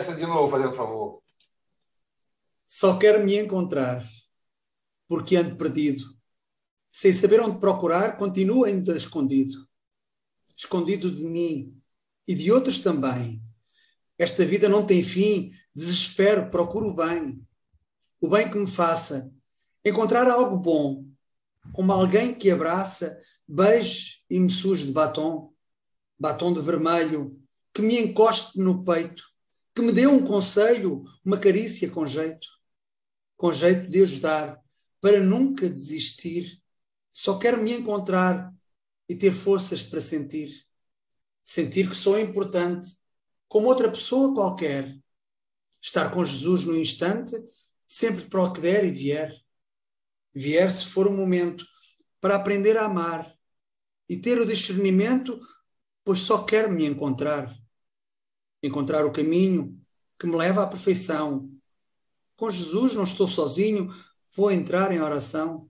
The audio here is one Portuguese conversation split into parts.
Começa de novo, fazendo favor. Só quero me encontrar, porque ando perdido. Sem saber onde procurar, continuo ainda escondido. Escondido de mim e de outros também. Esta vida não tem fim, desespero, procuro o bem. O bem que me faça encontrar algo bom, como alguém que abraça, beije e me suje de batom, batom de vermelho, que me encoste no peito, que me dê um conselho, uma carícia com jeito com jeito de ajudar, para nunca desistir. Só quero me encontrar e ter forças para sentir. Sentir que sou importante, como outra pessoa qualquer. Estar com Jesus no instante, sempre para o que der e vier. Vier se for um momento para aprender a amar e ter o discernimento, pois só quero me encontrar. Encontrar o caminho que me leva à perfeição com Jesus não estou sozinho, vou entrar em oração.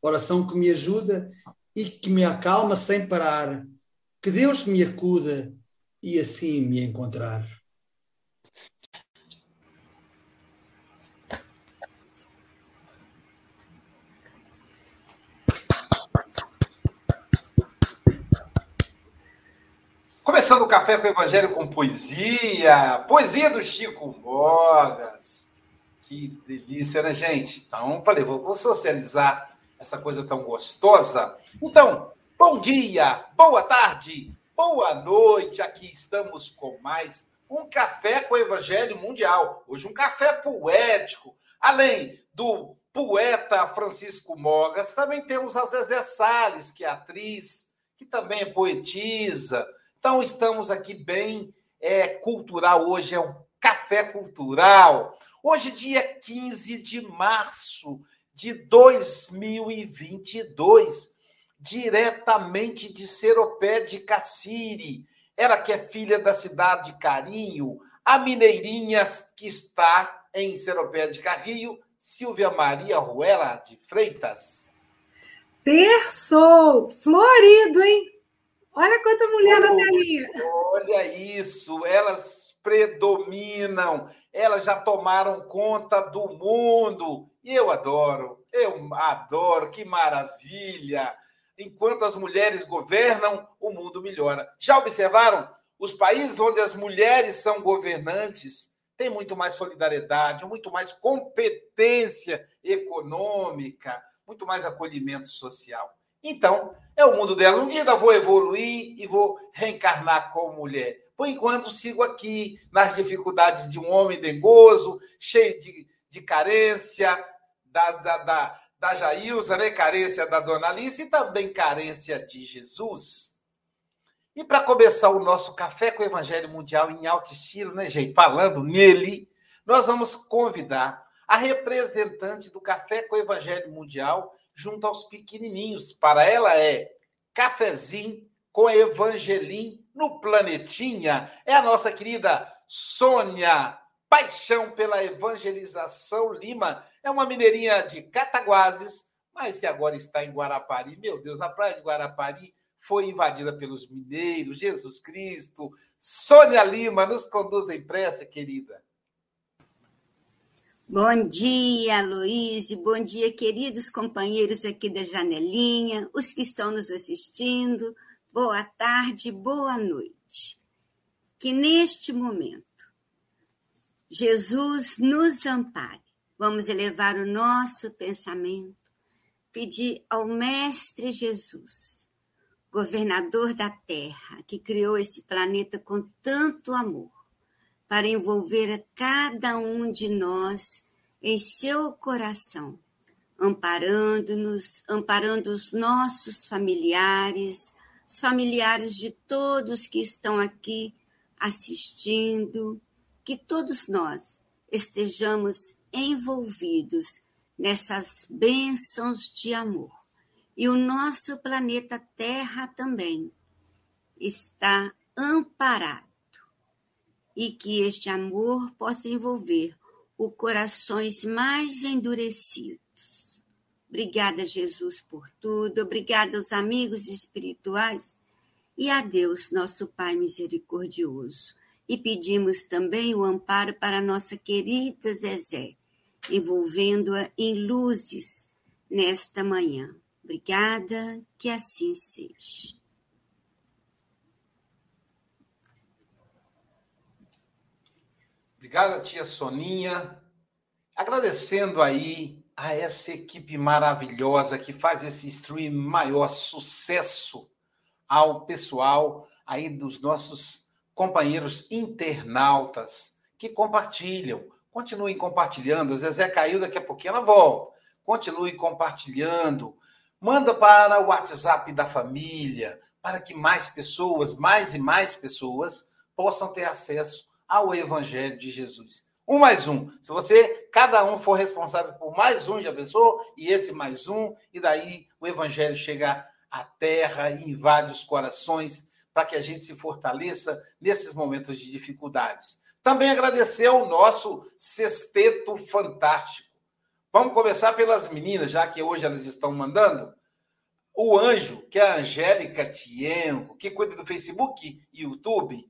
Oração que me ajuda e que me acalma sem parar. Que Deus me acuda e assim me encontrar. Começando o café com o Evangelho com poesia, poesia do Chico Mogas. Que delícia, né, gente? Então, falei, vou socializar essa coisa tão gostosa. Então, bom dia, boa tarde, boa noite. Aqui estamos com mais um café com o Evangelho Mundial. Hoje, um café poético. Além do poeta Francisco Mogas, também temos a Zezé Salles, que é atriz, que também é poetisa. Então, estamos aqui bem é, cultural. Hoje é um café cultural. Hoje, dia 15 de março de 2022, diretamente de Seropé de Cassiri. Ela que é filha da cidade de Carinho, a mineirinha que está em Seropé de Carrinho, Silvia Maria Ruela de Freitas. Terçou! Florido, hein? Olha quanta mulher oh, na telinha. Olha isso, elas predominam elas já tomaram conta do mundo. E eu adoro, eu adoro, que maravilha! Enquanto as mulheres governam, o mundo melhora. Já observaram? Os países onde as mulheres são governantes têm muito mais solidariedade, muito mais competência econômica, muito mais acolhimento social. Então, é o mundo delas. Um dia eu vou evoluir e vou reencarnar como mulher. Por enquanto, sigo aqui nas dificuldades de um homem dengoso, cheio de, de carência da, da, da, da Jailza, né? carência da Dona Alice e também carência de Jesus. E para começar o nosso Café com o Evangelho Mundial em alto estilo, né, gente? Falando nele, nós vamos convidar a representante do Café com o Evangelho Mundial junto aos pequenininhos. Para ela é cafezinho com Evangelim no Planetinha. É a nossa querida Sônia, paixão pela evangelização Lima. É uma mineirinha de Cataguases, mas que agora está em Guarapari. Meu Deus, a praia de Guarapari foi invadida pelos mineiros. Jesus Cristo. Sônia Lima, nos conduz em pressa, querida. Bom dia, Luiz. Bom dia, queridos companheiros aqui da janelinha, os que estão nos assistindo, boa tarde, boa noite. Que neste momento Jesus nos ampare. Vamos elevar o nosso pensamento, pedir ao Mestre Jesus, governador da Terra, que criou esse planeta com tanto amor, para envolver a cada um de nós em seu coração, amparando-nos, amparando os nossos familiares, os familiares de todos que estão aqui assistindo, que todos nós estejamos envolvidos nessas bênçãos de amor. E o nosso planeta Terra também está amparado. E que este amor possa envolver os corações mais endurecidos Obrigada, Jesus, por tudo. Obrigada aos amigos espirituais e a Deus, nosso Pai misericordioso, e pedimos também o amparo para nossa querida Zezé, envolvendo-a em luzes nesta manhã. Obrigada, que assim seja. Obrigada, tia Soninha. Agradecendo aí a essa equipe maravilhosa que faz esse stream maior sucesso ao pessoal aí dos nossos companheiros internautas que compartilham. Continuem compartilhando. A Zezé caiu, daqui a pouquinho ela volta. Continue compartilhando. Manda para o WhatsApp da família, para que mais pessoas, mais e mais pessoas, possam ter acesso ao Evangelho de Jesus. Um mais um. Se você, cada um for responsável por mais um, já pensou? E esse mais um, e daí o evangelho chega à terra e invade os corações para que a gente se fortaleça nesses momentos de dificuldades. Também agradecer ao nosso sexteto fantástico. Vamos começar pelas meninas, já que hoje elas estão mandando. O anjo, que é a Angélica Tiengo, que cuida do Facebook e YouTube.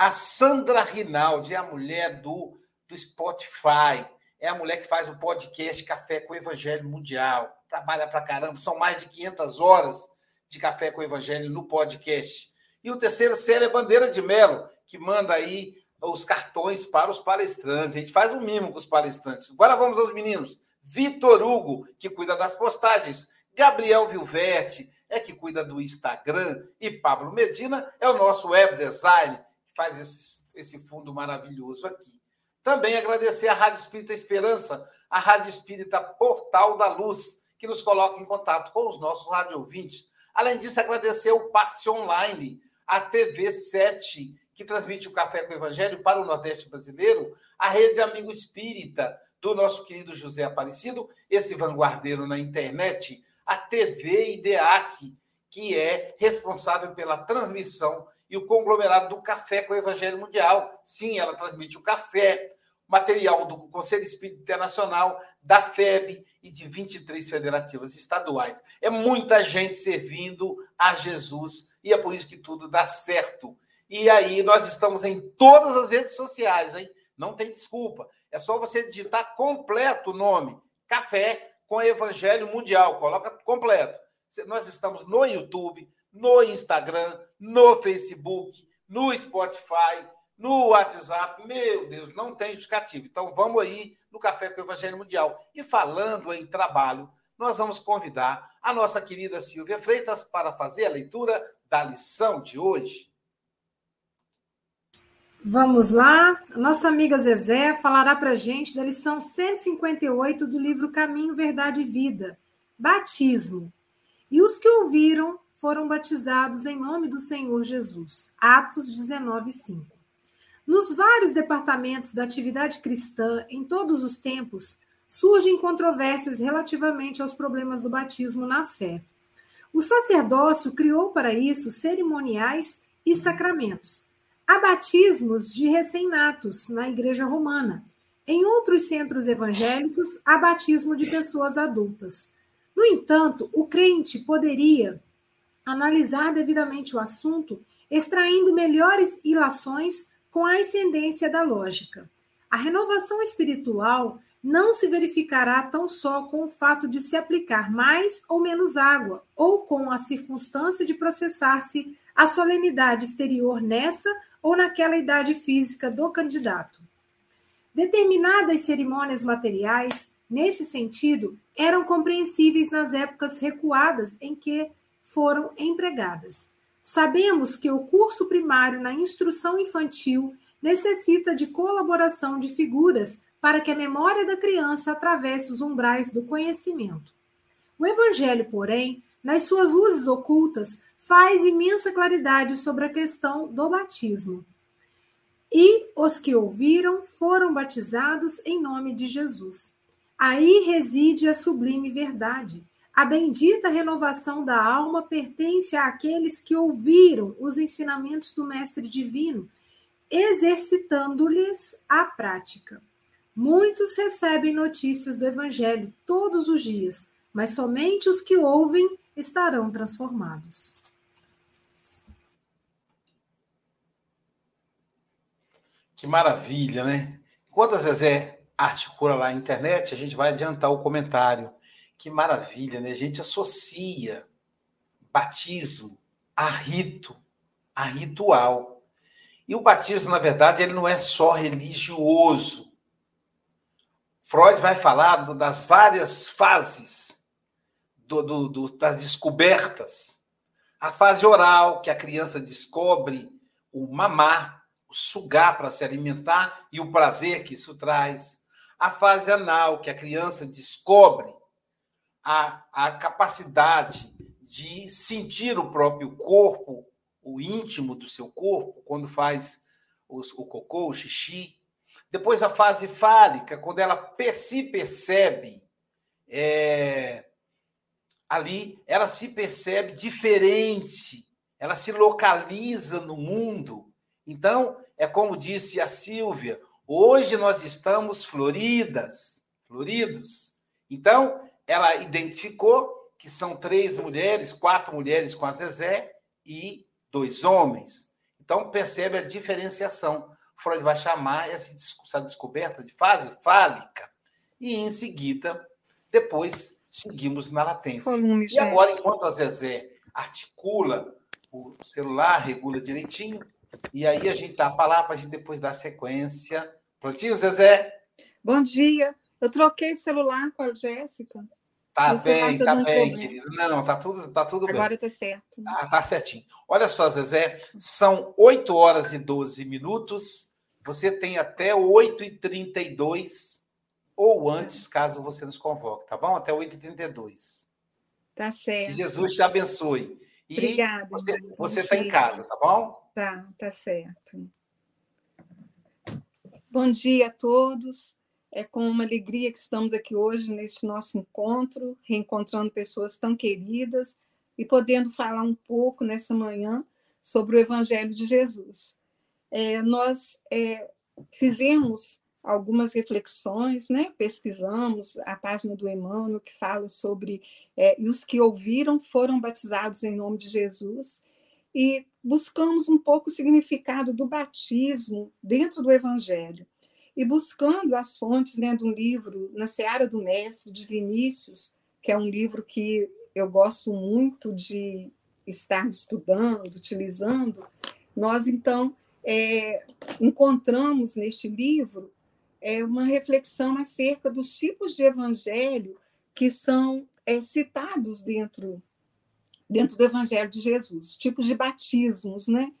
A Sandra Rinaldi, é a mulher do do Spotify. É a mulher que faz o podcast Café com o Evangelho Mundial. Trabalha pra caramba. São mais de 500 horas de Café com o Evangelho no podcast. E o terceiro Célia Bandeira de Melo, que manda aí os cartões para os palestrantes. A gente faz o mimo com os palestrantes. Agora vamos aos meninos. Vitor Hugo, que cuida das postagens. Gabriel Vilverte, é que cuida do Instagram. E Pablo Medina é o nosso web design, faz esse, esse fundo maravilhoso aqui. Também agradecer à Rádio Espírita Esperança, a Rádio Espírita Portal da Luz, que nos coloca em contato com os nossos rádio ouvintes. Além disso, agradecer o Passe Online, a TV 7, que transmite o Café com o Evangelho para o Nordeste brasileiro, a Rede Amigo Espírita, do nosso querido José Aparecido, esse vanguardeiro na internet, a TV IDEAC, que é responsável pela transmissão e o conglomerado do Café com o Evangelho Mundial. Sim, ela transmite o café, material do Conselho Espírita Internacional, da FEB e de 23 federativas estaduais. É muita gente servindo a Jesus e é por isso que tudo dá certo. E aí nós estamos em todas as redes sociais, hein? Não tem desculpa. É só você digitar completo o nome. Café com Evangelho Mundial. Coloca completo. Nós estamos no YouTube, no Instagram, no Facebook, no Spotify, no WhatsApp. Meu Deus, não tem justificativo. Então vamos aí no Café com o Evangelho Mundial. E falando em trabalho, nós vamos convidar a nossa querida Silvia Freitas para fazer a leitura da lição de hoje. Vamos lá. Nossa amiga Zezé falará para gente da lição 158 do livro Caminho, Verdade e Vida, Batismo. E os que ouviram foram batizados em nome do Senhor Jesus. Atos 19, 5. Nos vários departamentos da atividade cristã, em todos os tempos, surgem controvérsias relativamente aos problemas do batismo na fé. O sacerdócio criou para isso cerimoniais e sacramentos. Há batismos de recém-natos na Igreja Romana. Em outros centros evangélicos, há batismo de pessoas adultas. No entanto, o crente poderia analisar devidamente o assunto, extraindo melhores ilações com a ascendência da lógica. A renovação espiritual não se verificará tão só com o fato de se aplicar mais ou menos água, ou com a circunstância de processar-se a solenidade exterior nessa ou naquela idade física do candidato. Determinadas cerimônias materiais, nesse sentido, eram compreensíveis nas épocas recuadas em que foram empregadas. Sabemos que o curso primário na instrução infantil necessita de colaboração de figuras para que a memória da criança atravesse os umbrais do conhecimento. O Evangelho, porém, nas suas luzes ocultas, faz imensa claridade sobre a questão do batismo. E os que ouviram foram batizados em nome de Jesus. Aí reside a sublime verdade. A bendita renovação da alma pertence àqueles que ouviram os ensinamentos do Mestre Divino, exercitando-lhes a prática. Muitos recebem notícias do Evangelho todos os dias, mas somente os que ouvem estarão transformados. Que maravilha, né? Enquanto a Zezé articula lá na internet, a gente vai adiantar o comentário. Que maravilha, né? A gente associa batismo a rito, a ritual. E o batismo, na verdade, ele não é só religioso. Freud vai falar das várias fases do, do, do, das descobertas. A fase oral, que a criança descobre o mamar, o sugar para se alimentar e o prazer que isso traz. A fase anal, que a criança descobre a, a capacidade de sentir o próprio corpo, o íntimo do seu corpo, quando faz os, o cocô, o xixi. Depois a fase fálica, quando ela se percebe é, ali, ela se percebe diferente, ela se localiza no mundo. Então, é como disse a Silvia, hoje nós estamos floridas, floridos. Então, ela identificou que são três mulheres, quatro mulheres com a Zezé e dois homens. Então, percebe a diferenciação. Freud vai chamar essa descoberta de fase fálica. E, em seguida, depois, seguimos na latência. Volume, e agora, enquanto a Zezé articula o celular, regula direitinho, e aí a gente dá a palavra para a gente depois dar sequência. Prontinho, Zezé? Bom dia. Eu troquei celular com a Jéssica. Tá bem, tá bem, querido. Não, tá tudo, tá tudo Agora bem. Agora tá certo. Ah, tá certinho. Olha só, Zezé, são 8 horas e 12 minutos. Você tem até 8h32 ou antes, caso você nos convoque, tá bom? Até 8h32. Tá certo. Que Jesus te abençoe. E Obrigada. Você está em casa, tá bom? Tá, tá certo. Bom dia a todos. É com uma alegria que estamos aqui hoje neste nosso encontro, reencontrando pessoas tão queridas e podendo falar um pouco nessa manhã sobre o Evangelho de Jesus. É, nós é, fizemos algumas reflexões, né? pesquisamos a página do Emmanuel que fala sobre é, e os que ouviram foram batizados em nome de Jesus e buscamos um pouco o significado do batismo dentro do Evangelho e buscando as fontes né, de um livro Na Seara do Mestre, de Vinícius, que é um livro que eu gosto muito de estar estudando, utilizando, nós então é, encontramos neste livro é, uma reflexão acerca dos tipos de evangelho que são é, citados dentro, dentro do evangelho de Jesus, tipos de batismos, né?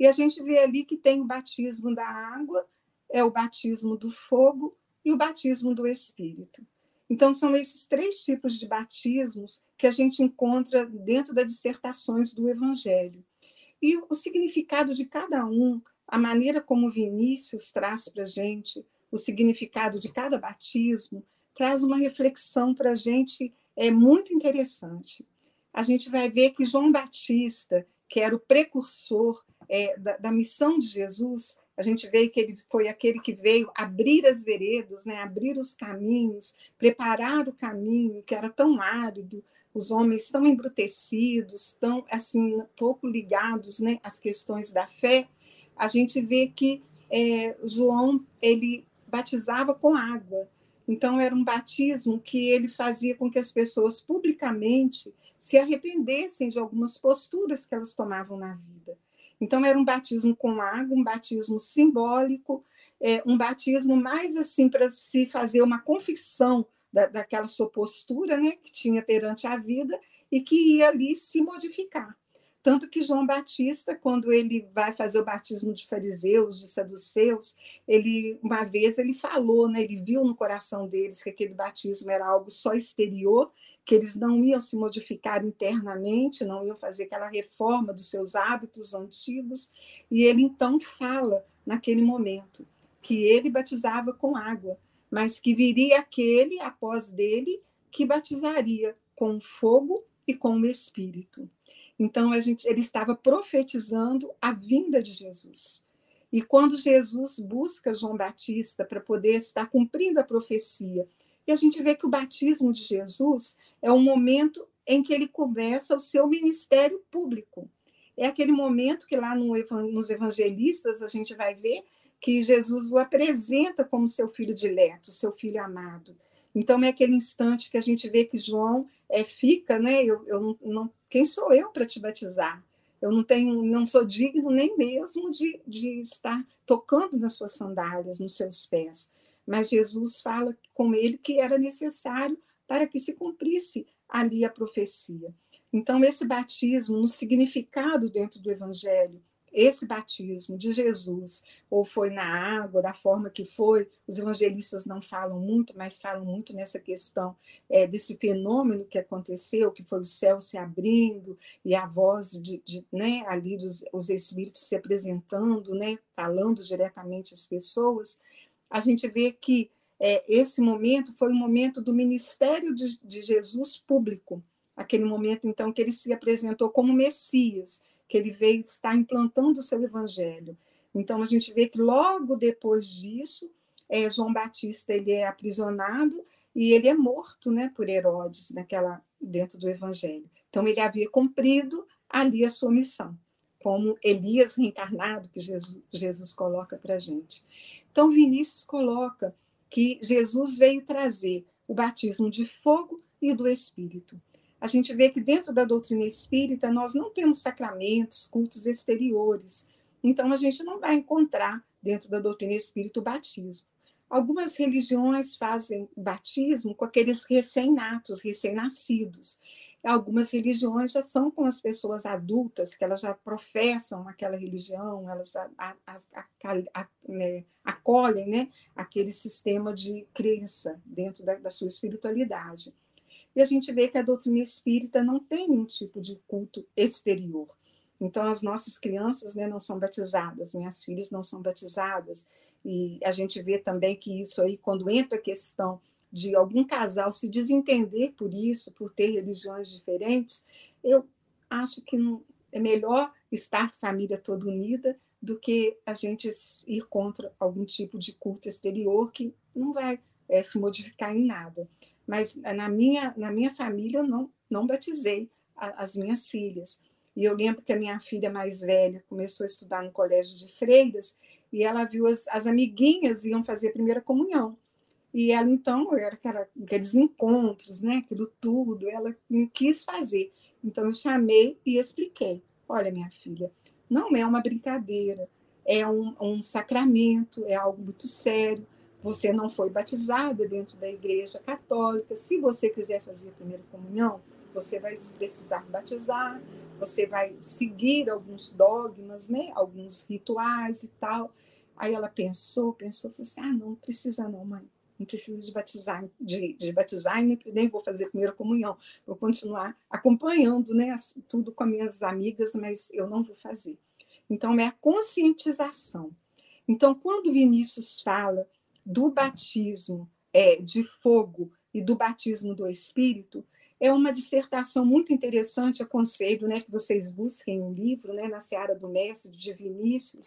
E a gente vê ali que tem o batismo da água, é o batismo do fogo e o batismo do Espírito. Então, são esses três tipos de batismos que a gente encontra dentro das dissertações do Evangelho. E o significado de cada um, a maneira como Vinícius traz para a gente o significado de cada batismo, traz uma reflexão para a gente é muito interessante. A gente vai ver que João Batista, que era o precursor é, da, da missão de Jesus, a gente vê que ele foi aquele que veio abrir as veredas, né, abrir os caminhos, preparar o caminho que era tão árido, os homens tão embrutecidos, tão assim pouco ligados, né, às questões da fé. A gente vê que é, João ele batizava com água. Então era um batismo que ele fazia com que as pessoas publicamente se arrependessem de algumas posturas que elas tomavam na vida. Então, era um batismo com água, um batismo simbólico, é, um batismo mais assim para se fazer uma confissão da, daquela sua postura né, que tinha perante a vida e que ia ali se modificar. Tanto que João Batista, quando ele vai fazer o batismo de fariseus, de saduceus, ele uma vez ele falou, né, ele viu no coração deles que aquele batismo era algo só exterior, que eles não iam se modificar internamente, não iam fazer aquela reforma dos seus hábitos antigos, e ele então fala naquele momento que ele batizava com água, mas que viria aquele após dele que batizaria com fogo e com o espírito. Então a gente, ele estava profetizando a vinda de Jesus. E quando Jesus busca João Batista para poder estar cumprindo a profecia, e a gente vê que o batismo de Jesus é o momento em que ele começa o seu ministério público. É aquele momento que lá no, nos evangelistas a gente vai ver que Jesus o apresenta como seu filho dileto, seu filho amado. Então é aquele instante que a gente vê que João é, fica, né? Eu, eu não, quem sou eu para te batizar? Eu não tenho, não sou digno nem mesmo de, de estar tocando nas suas sandálias, nos seus pés. Mas Jesus fala com ele que era necessário para que se cumprisse ali a profecia. Então, esse batismo, no significado dentro do Evangelho, esse batismo de Jesus, ou foi na água, da forma que foi, os evangelistas não falam muito, mas falam muito nessa questão é, desse fenômeno que aconteceu, que foi o céu se abrindo e a voz de, de né, ali dos os espíritos se apresentando, né, falando diretamente às pessoas. A gente vê que é, esse momento foi o momento do ministério de, de Jesus público, aquele momento então que ele se apresentou como Messias que ele veio estar implantando o seu evangelho. Então a gente vê que logo depois disso, é, João Batista ele é aprisionado e ele é morto, né, por Herodes naquela dentro do evangelho. Então ele havia cumprido ali a sua missão, como Elias reencarnado que Jesus, Jesus coloca para a gente. Então Vinícius coloca que Jesus veio trazer o batismo de fogo e do Espírito a gente vê que dentro da doutrina espírita nós não temos sacramentos, cultos exteriores. Então a gente não vai encontrar dentro da doutrina espírita o batismo. Algumas religiões fazem batismo com aqueles recém-natos, recém-nascidos. Algumas religiões já são com as pessoas adultas, que elas já professam aquela religião, elas a, a, a, né, acolhem né, aquele sistema de crença dentro da, da sua espiritualidade. E a gente vê que a doutrina espírita não tem nenhum tipo de culto exterior. Então, as nossas crianças né, não são batizadas, minhas filhas não são batizadas. E a gente vê também que isso aí, quando entra a questão de algum casal se desentender por isso, por ter religiões diferentes, eu acho que é melhor estar família toda unida do que a gente ir contra algum tipo de culto exterior que não vai é, se modificar em nada mas na minha, na minha família eu não, não batizei a, as minhas filhas. E eu lembro que a minha filha mais velha começou a estudar no colégio de freiras e ela viu as, as amiguinhas iam fazer a primeira comunhão. E ela, então, era aqueles encontros, né? aquilo tudo, ela me quis fazer. Então, eu chamei e expliquei: olha, minha filha, não é uma brincadeira, é um, um sacramento, é algo muito sério você não foi batizada dentro da igreja católica. Se você quiser fazer a primeira comunhão, você vai precisar batizar, você vai seguir alguns dogmas, né? alguns rituais e tal. Aí ela pensou, pensou, falou assim: ah, não precisa não, mãe. Não precisa de batizar, de, de batizar e nem, nem vou fazer primeira comunhão. Vou continuar acompanhando né, tudo com as minhas amigas, mas eu não vou fazer. Então, é a conscientização. Então, quando Vinícius fala do batismo é, de fogo e do batismo do Espírito é uma dissertação muito interessante, aconselho né, que vocês busquem o um livro, né, na Seara do Mestre, de Vinícius,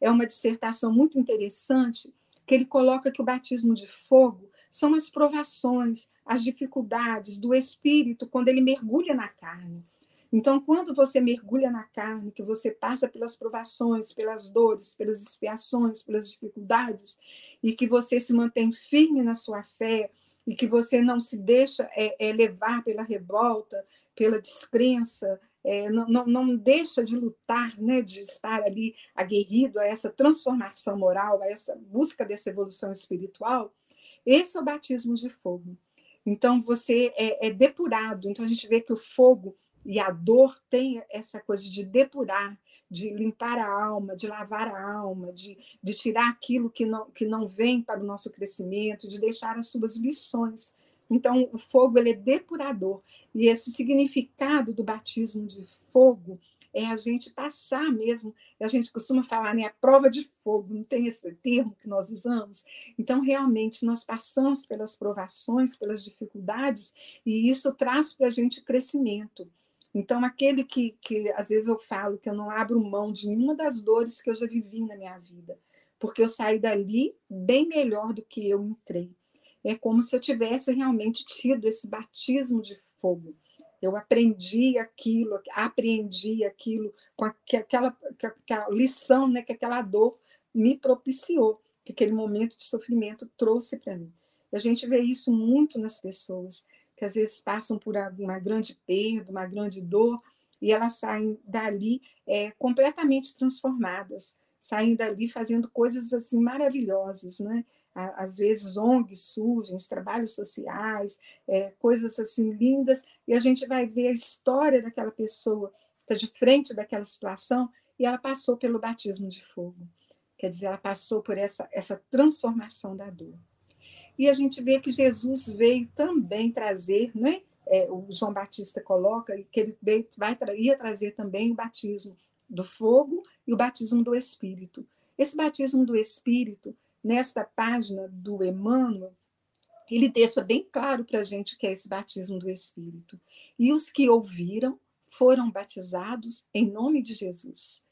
é uma dissertação muito interessante, que ele coloca que o batismo de fogo são as provações, as dificuldades do Espírito quando ele mergulha na carne. Então, quando você mergulha na carne, que você passa pelas provações, pelas dores, pelas expiações, pelas dificuldades, e que você se mantém firme na sua fé, e que você não se deixa é, é, levar pela revolta, pela descrença, é, não, não, não, deixa de lutar, né, de estar ali aguerrido a essa transformação moral, a essa busca dessa evolução espiritual, esse é o batismo de fogo. Então, você é, é depurado. Então, a gente vê que o fogo e a dor tem essa coisa de depurar, de limpar a alma, de lavar a alma, de, de tirar aquilo que não, que não vem para o nosso crescimento, de deixar as suas lições. Então, o fogo ele é depurador. E esse significado do batismo de fogo é a gente passar mesmo, a gente costuma falar, né, a prova de fogo, não tem esse termo que nós usamos? Então, realmente, nós passamos pelas provações, pelas dificuldades, e isso traz para a gente crescimento. Então, aquele que, que às vezes eu falo que eu não abro mão de nenhuma das dores que eu já vivi na minha vida, porque eu saí dali bem melhor do que eu entrei. É como se eu tivesse realmente tido esse batismo de fogo. Eu aprendi aquilo, apreendi aquilo com aquela, aquela lição, né, que aquela dor me propiciou, que aquele momento de sofrimento trouxe para mim. A gente vê isso muito nas pessoas, que às vezes passam por uma grande perda, uma grande dor, e elas saem dali é, completamente transformadas, saem dali fazendo coisas assim maravilhosas, né? Às vezes ONGs surgem, os trabalhos sociais, é, coisas assim lindas, e a gente vai ver a história daquela pessoa que está de frente daquela situação e ela passou pelo batismo de fogo. Quer dizer, ela passou por essa, essa transformação da dor. E a gente vê que Jesus veio também trazer, né? É, o João Batista coloca que ele veio, vai, ia trazer também o batismo do fogo e o batismo do Espírito. Esse batismo do Espírito, nesta página do Emmanuel, ele deixa bem claro para a gente o que é esse batismo do Espírito. E os que ouviram foram batizados em nome de Jesus.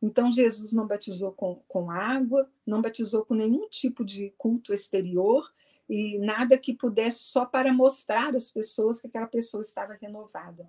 Então, Jesus não batizou com, com água, não batizou com nenhum tipo de culto exterior, e nada que pudesse só para mostrar às pessoas que aquela pessoa estava renovada.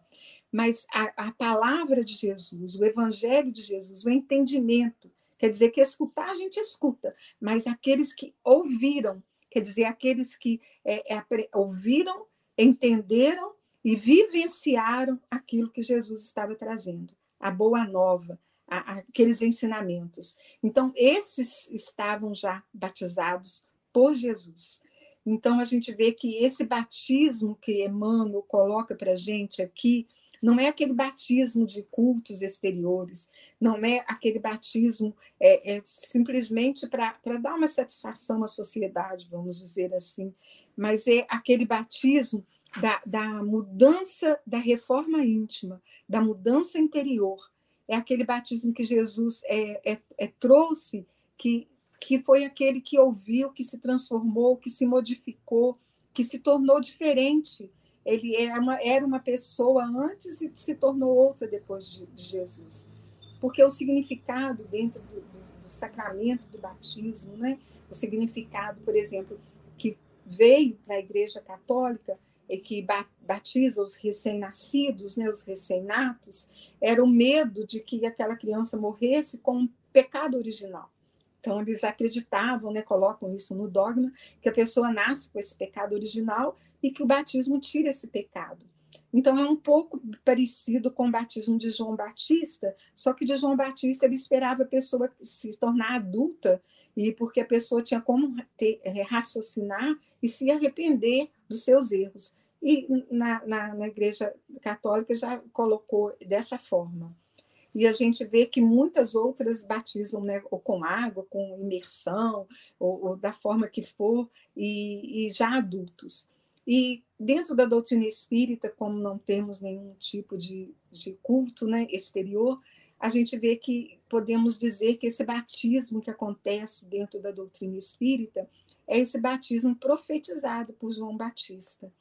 Mas a, a, palavra de Jesus, o evangelho de Jesus, o entendimento, quer dizer que escutar a gente escuta, mas aqueles que ouviram, quer dizer aqueles que é, é, ouviram, entenderam e vivenciaram aquilo que Jesus estava trazendo, a boa nova, a, aqueles ensinamentos. Então, esses estavam já batizados por Jesus. Então, a gente vê que esse batismo que Emmanuel coloca para a gente aqui, não é aquele batismo de cultos exteriores, não é aquele batismo é, é simplesmente para dar uma satisfação à sociedade, vamos dizer assim, mas é aquele batismo da, da mudança da reforma íntima, da mudança interior. É aquele batismo que Jesus é, é, é trouxe, que que foi aquele que ouviu, que se transformou, que se modificou, que se tornou diferente. Ele era uma, era uma pessoa antes e se tornou outra depois de, de Jesus. Porque o significado dentro do, do, do, sacramento do batismo, né? o significado, por exemplo, que veio da Igreja Católica e que batiza os recém-nascidos, né, os recém-natos, era o medo de que aquela criança morresse com um pecado original. Então, eles acreditavam, né, colocam isso no dogma, que a pessoa nasce com esse pecado original e que o batismo tira esse pecado. Então, é um pouco parecido com o batismo de João Batista, só que de João Batista ele esperava a pessoa se tornar adulta, e porque a pessoa tinha como ter, é, raciocinar e se arrepender dos seus erros. E na, na, na Igreja Católica já colocou dessa forma e a gente vê que muitas outras batizam né, ou com água, com imersão, ou, ou da forma que for, e, e, já adultos. E dentro da doutrina espírita, como não temos nenhum tipo de, de culto né, exterior, a gente vê que podemos dizer que esse batismo que acontece dentro da doutrina espírita é esse batismo profetizado por João Batista,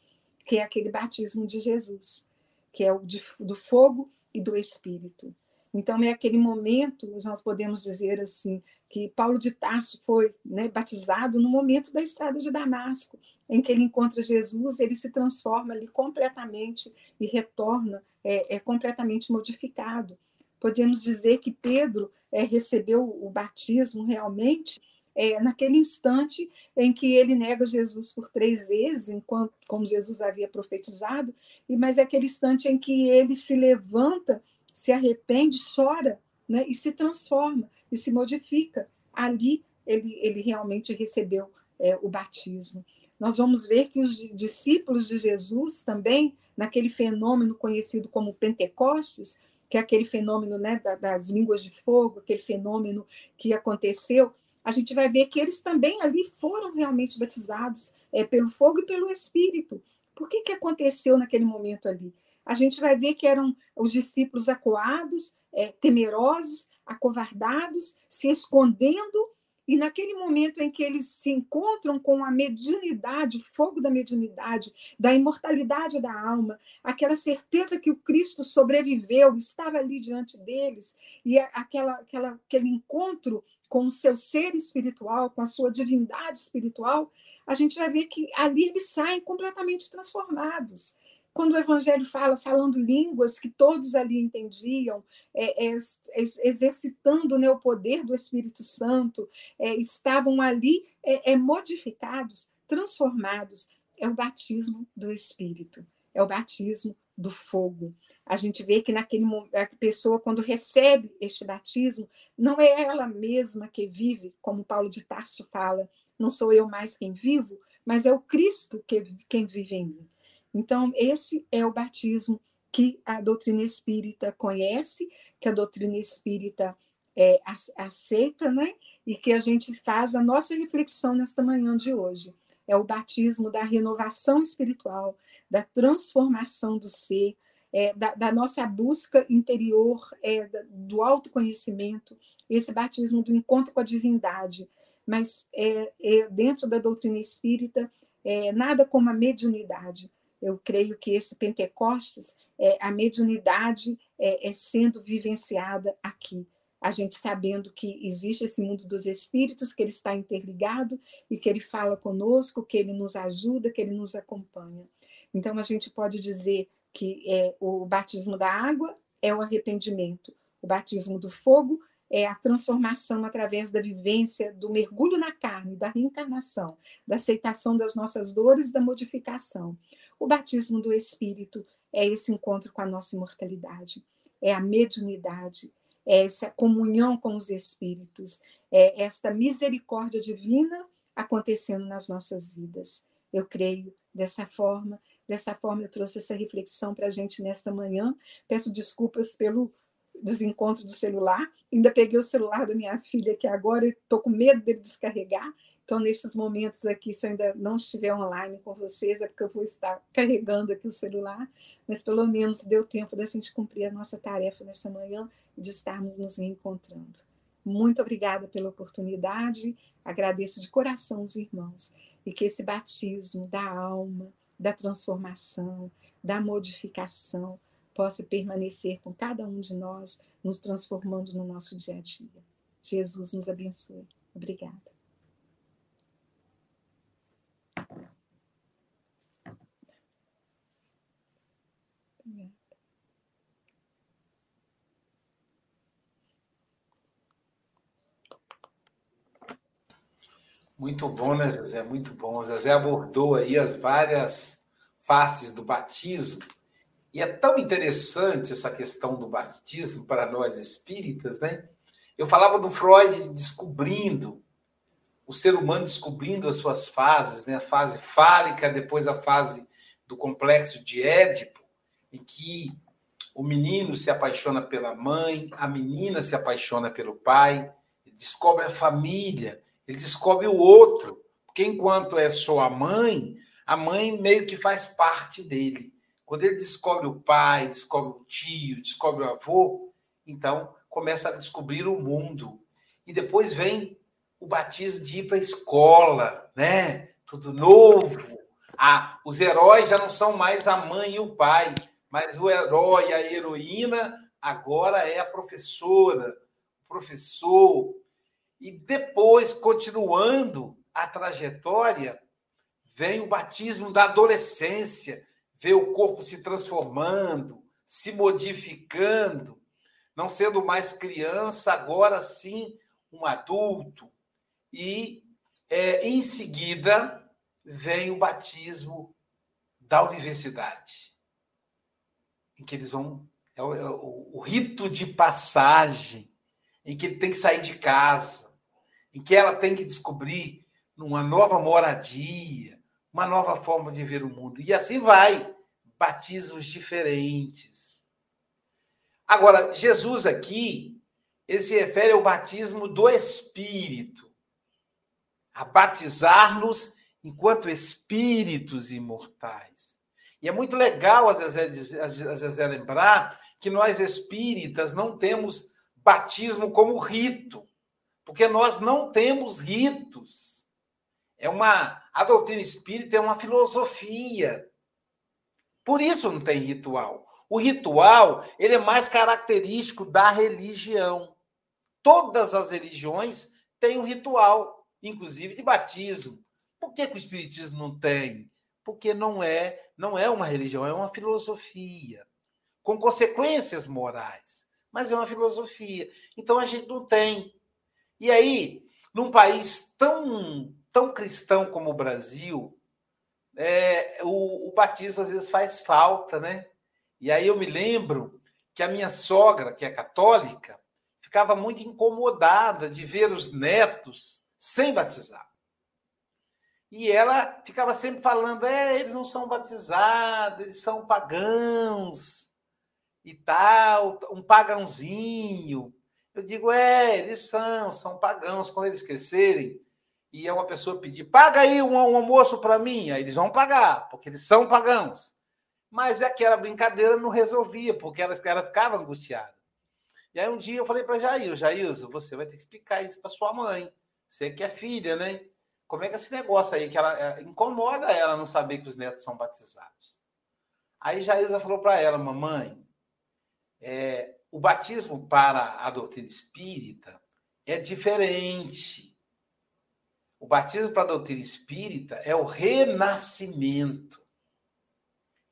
que é aquele batismo de Jesus, que é o de, do fogo e do Espírito. Então, é aquele momento, nós podemos dizer assim, que Paulo de Tarso foi né, batizado no momento da estrada de Damasco, em que ele encontra Jesus, ele se transforma ali completamente e retorna é, é completamente modificado. Podemos dizer que Pedro é, recebeu o batismo realmente é, naquele instante em que ele nega Jesus por três vezes, enquanto, como Jesus havia profetizado, e mas é aquele instante em que ele se levanta se arrepende, chora né, e se transforma e se modifica. Ali ele, ele realmente recebeu é, o batismo. Nós vamos ver que os discípulos de Jesus também, naquele fenômeno conhecido como Pentecostes, que é aquele fenômeno né, das línguas de fogo, aquele fenômeno que aconteceu, a gente vai ver que eles também ali foram realmente batizados é, pelo fogo e pelo Espírito. Por que, que aconteceu naquele momento ali? A gente vai ver que eram os discípulos acuados, é, temerosos, acovardados, se escondendo, e naquele momento em que eles se encontram com a mediunidade, o fogo da mediunidade, da imortalidade da alma, aquela certeza que o Cristo sobreviveu, estava ali diante deles, e aquela, aquela, aquele encontro com o seu ser espiritual, com a sua divindade espiritual, a gente vai ver que ali eles saem completamente transformados quando o Evangelho fala, falando línguas que todos ali entendiam, é, é, exercitando né, o poder do Espírito Santo, é, estavam ali é, é, modificados, transformados. É o batismo do Espírito, é o batismo do fogo. A gente vê que naquele a pessoa, quando recebe este batismo, não é ela mesma que vive, como Paulo de Tarso fala, não sou eu mais quem vivo, mas é o Cristo que, quem vive em mim. Então, esse é o batismo que a doutrina espírita conhece, que a doutrina espírita é, aceita, né? E que a gente faz a nossa reflexão nesta manhã de hoje. É o batismo da renovação espiritual, da transformação do ser, é, da, da, nossa busca interior, é, do autoconhecimento, esse batismo do encontro com a divindade. Mas é, é dentro da doutrina espírita, é, nada como a mediunidade, eu creio que esse Pentecostes, é, a mediunidade é, é sendo vivenciada aqui. A gente sabendo que existe esse mundo dos espíritos, que ele está interligado e que ele fala conosco, que ele nos ajuda, que ele nos acompanha. Então, a gente pode dizer que é, o batismo da água é o arrependimento, o batismo do fogo é a transformação através da vivência, do mergulho na carne, da reencarnação, da aceitação das nossas dores, da modificação. O batismo do Espírito é esse encontro com a nossa imortalidade, é a mediunidade, é essa comunhão com os Espíritos, é esta misericórdia divina acontecendo nas nossas vidas. Eu creio dessa forma, dessa forma eu trouxe essa reflexão para a gente nesta manhã. Peço desculpas pelo desencontro do celular. Ainda peguei o celular da minha filha, que agora estou com medo dele descarregar, então, nesses momentos aqui, se eu ainda não estiver online com vocês, é porque eu vou estar carregando aqui o celular, mas pelo menos deu tempo da gente cumprir a nossa tarefa nessa manhã de estarmos nos reencontrando. Muito obrigada pela oportunidade, agradeço de coração os irmãos, e que esse batismo da alma, da transformação, da modificação, possa permanecer com cada um de nós, nos transformando no nosso dia a dia. Jesus nos abençoe. Obrigada. Muito bom, né, Zezé? Muito bom. O Zezé abordou aí as várias faces do batismo. E é tão interessante essa questão do batismo para nós espíritas, né? Eu falava do Freud descobrindo, o ser humano descobrindo as suas fases, né? A fase fálica, depois a fase do complexo de Édipo, em que o menino se apaixona pela mãe, a menina se apaixona pelo pai, descobre a família, ele descobre o outro, porque enquanto é só a mãe, a mãe meio que faz parte dele. Quando ele descobre o pai, descobre o tio, descobre o avô, então começa a descobrir o mundo. E depois vem o batismo de ir para a escola, né? Tudo novo. Ah, os heróis já não são mais a mãe e o pai, mas o herói, a heroína, agora é a professora, o professor, e depois, continuando a trajetória, vem o batismo da adolescência, vê o corpo se transformando, se modificando, não sendo mais criança, agora sim um adulto. E é, em seguida vem o batismo da universidade, em que eles vão. É o, é o, o rito de passagem, em que ele tem que sair de casa, em que ela tem que descobrir uma nova moradia, uma nova forma de ver o mundo. E assim vai, batismos diferentes. Agora, Jesus aqui, ele se refere ao batismo do Espírito, a batizar-nos enquanto espíritos imortais. E é muito legal, às vezes, às vezes, lembrar que nós espíritas não temos batismo como rito porque nós não temos ritos. É uma a doutrina espírita é uma filosofia. Por isso não tem ritual. O ritual, ele é mais característico da religião. Todas as religiões têm um ritual, inclusive de batismo. Por que, que o espiritismo não tem? porque não é, não é uma religião, é uma filosofia com consequências morais, mas é uma filosofia. Então a gente não tem. E aí, num país tão tão cristão como o Brasil, é, o, o batismo às vezes faz falta, né? E aí eu me lembro que a minha sogra, que é católica, ficava muito incomodada de ver os netos sem batizar. E ela ficava sempre falando: é, eles não são batizados, eles são pagãos e tal, um pagãozinho. Eu digo: é, eles são, são pagãos. Quando eles crescerem, e é uma pessoa pedir: paga aí um, um almoço para mim, aí eles vão pagar, porque eles são pagãos. Mas aquela brincadeira não resolvia, porque ela, ela ficava angustiada. E aí um dia eu falei para Jair: Jair, você vai ter que explicar isso para sua mãe. Você que é filha, né? Como é que é esse negócio aí que ela é, incomoda ela não saber que os netos são batizados? Aí Jailza falou para ela, mamãe, é, o batismo para a doutrina espírita é diferente. O batismo para a doutrina espírita é o renascimento.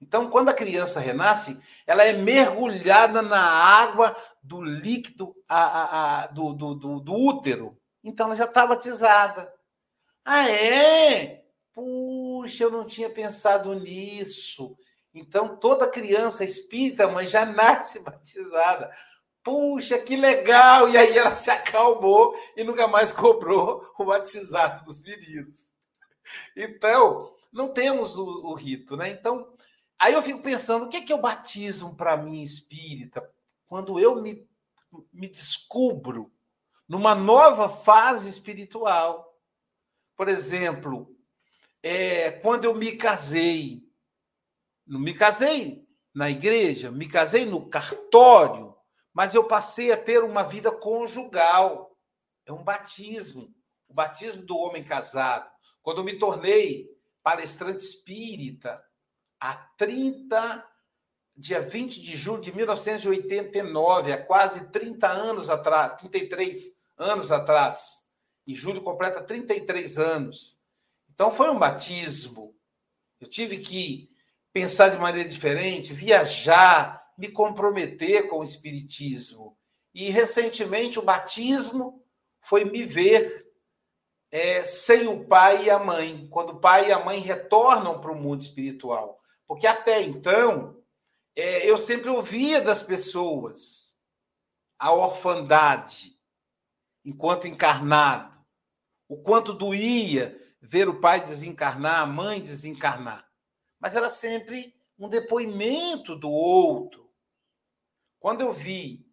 Então, quando a criança renasce, ela é mergulhada na água do líquido a, a, a, do, do, do, do útero. Então, ela já está batizada. Ah, é? Puxa, eu não tinha pensado nisso. Então, toda criança espírita, mas já nasce batizada. Puxa, que legal! E aí ela se acalmou e nunca mais cobrou o batizado dos meninos. Então, não temos o, o rito, né? Então, aí eu fico pensando, o que é, que é o batismo para mim espírita? Quando eu me, me descubro numa nova fase espiritual. Por exemplo, é, quando eu me casei, me casei na igreja, me casei no cartório, mas eu passei a ter uma vida conjugal. É um batismo, o batismo do homem casado. Quando eu me tornei palestrante espírita, há 30, dia 20 de julho de 1989, há quase 30 anos atrás, 33 anos atrás. Em julho completa 33 anos. Então foi um batismo. Eu tive que pensar de maneira diferente, viajar, me comprometer com o espiritismo. E recentemente o batismo foi me ver é, sem o pai e a mãe, quando o pai e a mãe retornam para o mundo espiritual. Porque até então é, eu sempre ouvia das pessoas a orfandade enquanto encarnado o quanto doía ver o pai desencarnar, a mãe desencarnar. Mas era sempre um depoimento do outro. Quando eu vi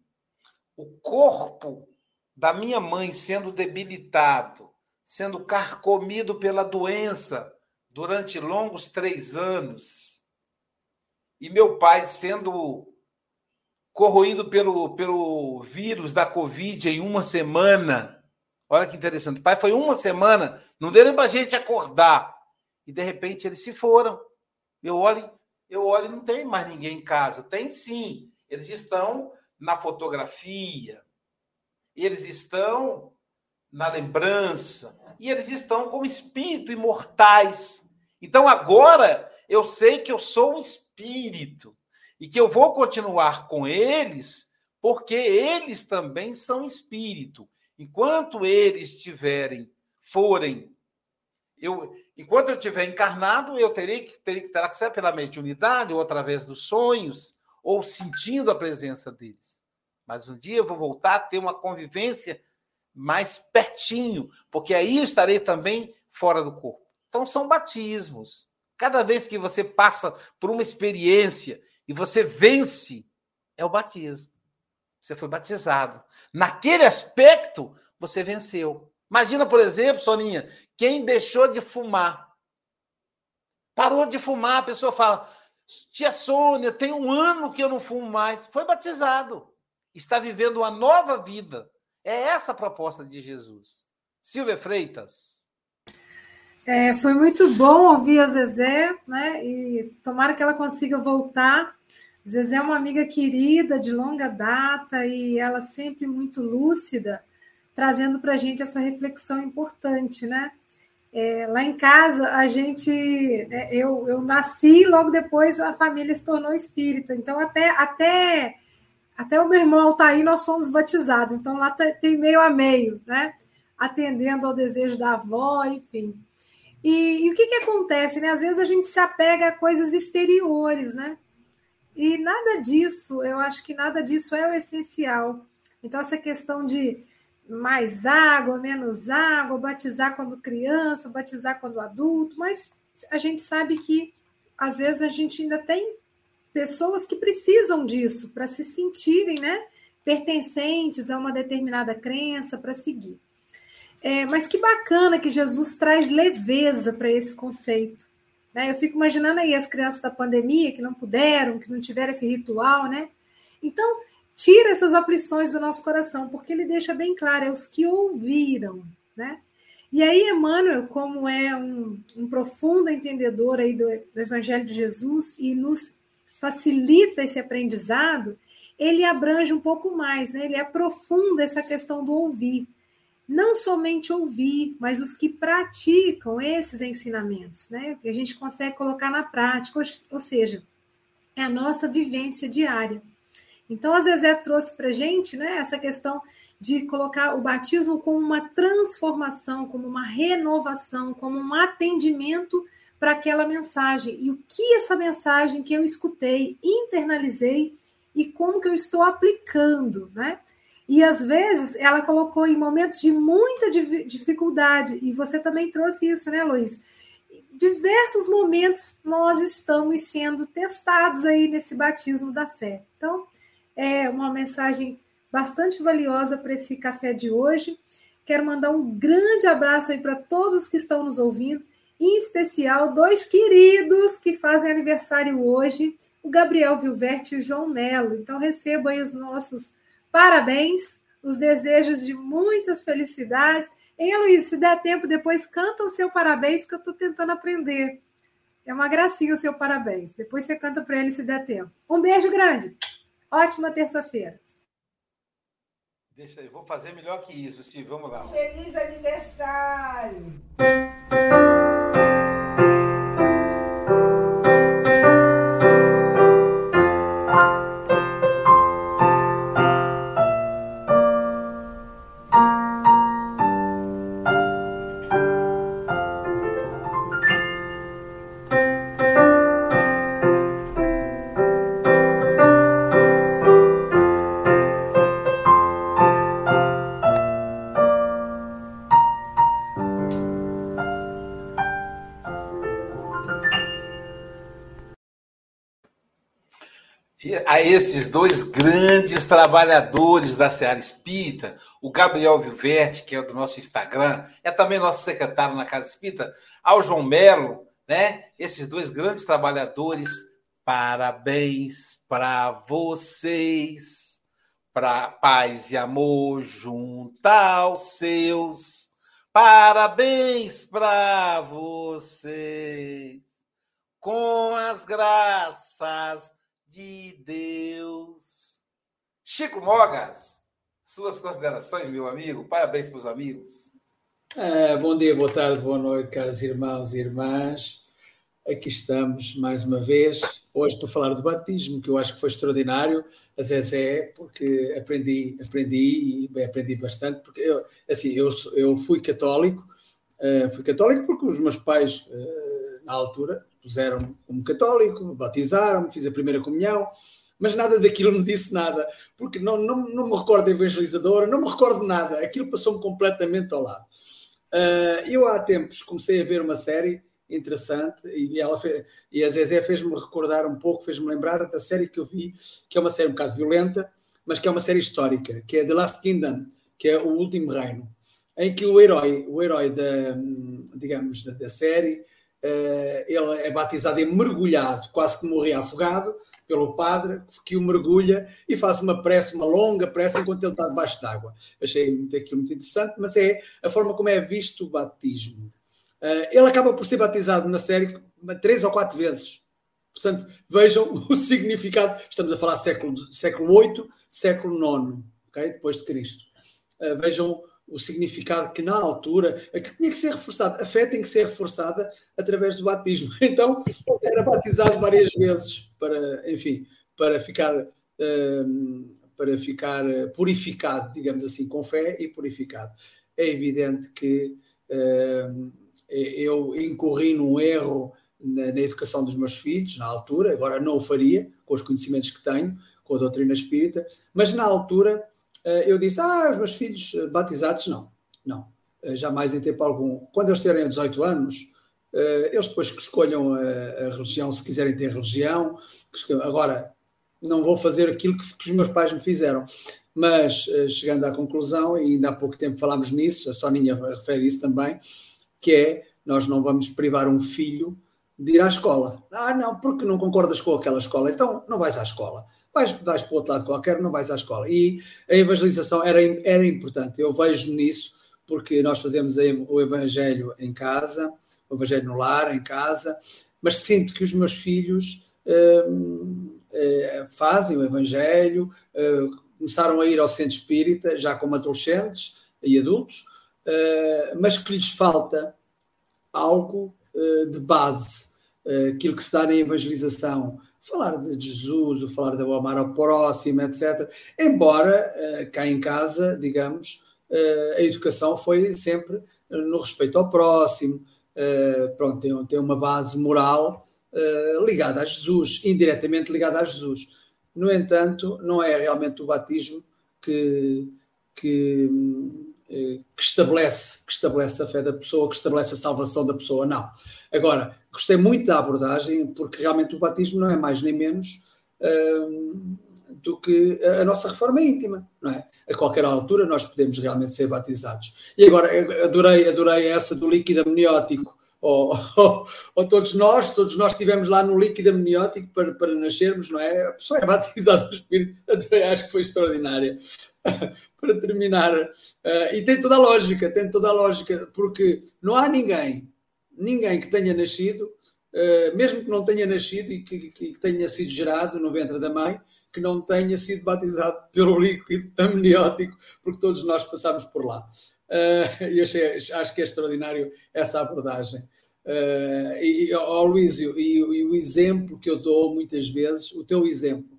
o corpo da minha mãe sendo debilitado, sendo carcomido pela doença durante longos três anos, e meu pai sendo corroído pelo, pelo vírus da Covid em uma semana, Olha que interessante. O pai foi uma semana, não deu nem para a gente acordar. E de repente eles se foram. Eu olho, eu olho e não tem mais ninguém em casa. Tem sim. Eles estão na fotografia, eles estão na lembrança, e eles estão como espírito imortais. Então agora eu sei que eu sou um espírito e que eu vou continuar com eles, porque eles também são espírito. Enquanto eles tiverem, forem, eu, enquanto eu estiver encarnado, eu terei que, terei que terá que ser pela mediunidade, ou através dos sonhos, ou sentindo a presença deles. Mas um dia eu vou voltar a ter uma convivência mais pertinho, porque aí eu estarei também fora do corpo. Então são batismos. Cada vez que você passa por uma experiência e você vence, é o batismo. Você foi batizado. Naquele aspecto, você venceu. Imagina, por exemplo, Soninha, quem deixou de fumar. Parou de fumar, a pessoa fala: Tia Sônia, tem um ano que eu não fumo mais. Foi batizado. Está vivendo uma nova vida. É essa a proposta de Jesus. Silvia Freitas. É, foi muito bom ouvir a Zezé, né? E tomara que ela consiga voltar Zezé é uma amiga querida, de longa data, e ela sempre muito lúcida, trazendo para a gente essa reflexão importante, né? É, lá em casa, a gente. É, eu, eu nasci logo depois a família se tornou espírita. Então, até, até, até o meu irmão Altair, nós fomos batizados. Então, lá tem meio a meio, né? Atendendo ao desejo da avó, enfim. E, e o que, que acontece, né? Às vezes a gente se apega a coisas exteriores, né? E nada disso, eu acho que nada disso é o essencial. Então, essa questão de mais água, menos água, batizar quando criança, batizar quando adulto, mas a gente sabe que às vezes a gente ainda tem pessoas que precisam disso para se sentirem, né, pertencentes a uma determinada crença para seguir. É, mas que bacana que Jesus traz leveza para esse conceito. Né? Eu fico imaginando aí as crianças da pandemia que não puderam, que não tiveram esse ritual, né? Então, tira essas aflições do nosso coração, porque ele deixa bem claro, é os que ouviram, né? E aí, Emmanuel, como é um, um profundo entendedor aí do, do, Evangelho de Jesus e nos facilita esse aprendizado, ele abrange um pouco mais, né? ele aprofunda essa questão do ouvir. Não somente ouvir, mas os que praticam esses ensinamentos, né? Que a gente consegue colocar na prática, ou, ou seja, é a nossa vivência diária. Então, a Zezé trouxe para a gente né, essa questão de colocar o batismo como uma transformação, como uma renovação, como um atendimento para aquela mensagem. E o que essa mensagem que eu escutei, internalizei e como que eu estou aplicando, né? E às vezes ela colocou em momentos de muita dificuldade, e você também trouxe isso, né, Luiz? Diversos momentos nós estamos sendo testados aí nesse batismo da fé. Então, é uma mensagem bastante valiosa para esse café de hoje. Quero mandar um grande abraço aí para todos os que estão nos ouvindo, em especial dois queridos que fazem aniversário hoje, o Gabriel Vilverte e o João Melo. Então recebo aí os nossos parabéns, os desejos de muitas felicidades. Hein, Luiz, se der tempo, depois canta o seu parabéns, que eu estou tentando aprender. É uma gracinha o seu parabéns. Depois você canta para ele se der tempo. Um beijo grande. Ótima terça-feira. Deixa eu vou fazer melhor que isso, Sim, vamos lá. Feliz aniversário! Esses dois grandes trabalhadores da Seara Espírita, o Gabriel Vilverte, que é do nosso Instagram, é também nosso secretário na Casa Espírita, ao João Melo, né? Esses dois grandes trabalhadores, parabéns para vocês, para paz e amor junto aos seus. Parabéns para vocês, com as graças de Deus. Chico Mogas, suas considerações, meu amigo. Parabéns para os amigos. É, bom dia, boa tarde, boa noite, caros irmãos e irmãs. Aqui estamos mais uma vez, hoje para falar do batismo, que eu acho que foi extraordinário, a Zezé, porque aprendi, aprendi e aprendi bastante, porque eu, assim, eu, eu fui católico, uh, fui católico porque os meus pais, uh, na altura, puseram como católico, batizaram-me, fiz a primeira comunhão, mas nada daquilo me disse nada, porque não, não, não me recordo evangelizadora, não me recordo nada, aquilo passou-me completamente ao lado. Uh, eu há tempos comecei a ver uma série interessante e, ela fez, e a Zezé fez-me recordar um pouco, fez-me lembrar da série que eu vi, que é uma série um bocado violenta, mas que é uma série histórica, que é The Last Kingdom, que é o último reino, em que o herói, o herói da, digamos, da, da série, ele é batizado e mergulhado, quase que morria afogado pelo padre, que o mergulha e faz uma prece, uma longa prece, enquanto ele está debaixo d'água. Achei aquilo muito interessante, mas é a forma como é visto o batismo. Eh, ele acaba por ser batizado na série três ou quatro vezes. Portanto, vejam o significado. Estamos a falar século, século 8, século 9, okay? depois de Cristo. Uh, vejam o significado que na altura, que tinha que ser reforçado. A fé tem que ser reforçada através do batismo. Então, era batizado várias vezes para, enfim, para ficar, uh, para ficar purificado, digamos assim, com fé e purificado. É evidente que uh, eu incorri num erro na, na, educação dos meus filhos, na altura, agora não o faria, com os conhecimentos que tenho, com a doutrina espírita, mas na altura eu disse: Ah, os meus filhos eh, batizados, não, não, eh, jamais em tempo algum. Quando eles terem 18 anos, eles depois que escolham a, a religião, se quiserem ter religião. Agora, não vou fazer aquilo que, que os meus pais me fizeram. Mas, chegando à conclusão, e ainda há pouco tempo falámos nisso, a Soninha refere isso também, que é, nós não vamos privar um filho de ir à escola. Ah, não, porque não concordas com aquela escola, então não vais à escola vais, vais para o outro lado qualquer, não vais à escola. E a evangelização era, era importante, eu vejo nisso, porque nós fazemos o evangelho em casa, o evangelho no lar, em casa, mas sinto que os meus filhos hum, eh, fazem o evangelho, eh, começaram a ir ao centro espírita, já como adolescentes e adultos, eh, mas que lhes falta algo de base, aquilo que se dá na evangelização, falar de Jesus, o falar de amar ao próximo, etc. Embora uh, cá em casa, digamos, a educação foi sempre no respeito ao próximo, pronto, tem, uma base moral ligada a Jesus, indiretamente ligada a Jesus. No entanto, não é realmente o batismo que, que, que, estabelece, que estabelece a fé da pessoa, que estabelece a salvação da pessoa, não. Agora, Gostei muito da abordagem, porque realmente o batismo não é mais nem menos uh, do que a nossa reforma íntima, não é? A qualquer altura nós podemos realmente ser batizados. E agora, adorei, adorei essa do líquido amniótico. Ou, ou, ou, todos nós, todos nós estivemos lá no líquido amniótico para, para nascermos, não é? A pessoa é batizada no Espírito, acho que foi extraordinária. para terminar, uh, e tem toda a lógica, tem toda a lógica, porque não há ninguém ninguém que tenha nascido, uh, mesmo que não tenha nascido e que, que, tenha sido gerado no ventre da mãe, que não tenha sido batizado pelo líquido amniótico, porque todos nós passamos por lá. Uh, e achei, acho que é extraordinário essa abordagem. Uh, e, ao Luísio, e, e, o exemplo que eu dou muitas vezes, o teu exemplo,